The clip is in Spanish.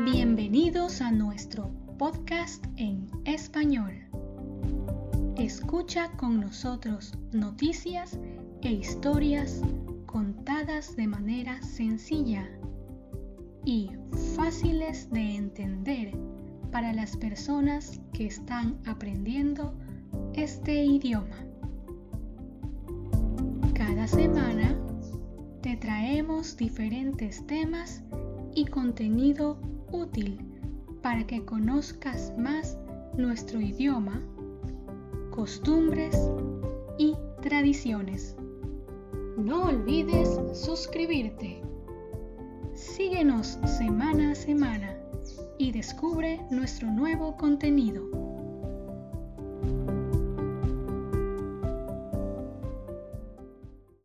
Bienvenidos a nuestro podcast en español. Escucha con nosotros noticias e historias contadas de manera sencilla y fáciles de entender para las personas que están aprendiendo este idioma. Cada semana te traemos diferentes temas y contenido útil para que conozcas más nuestro idioma, costumbres y tradiciones. No olvides suscribirte. Síguenos semana a semana y descubre nuestro nuevo contenido.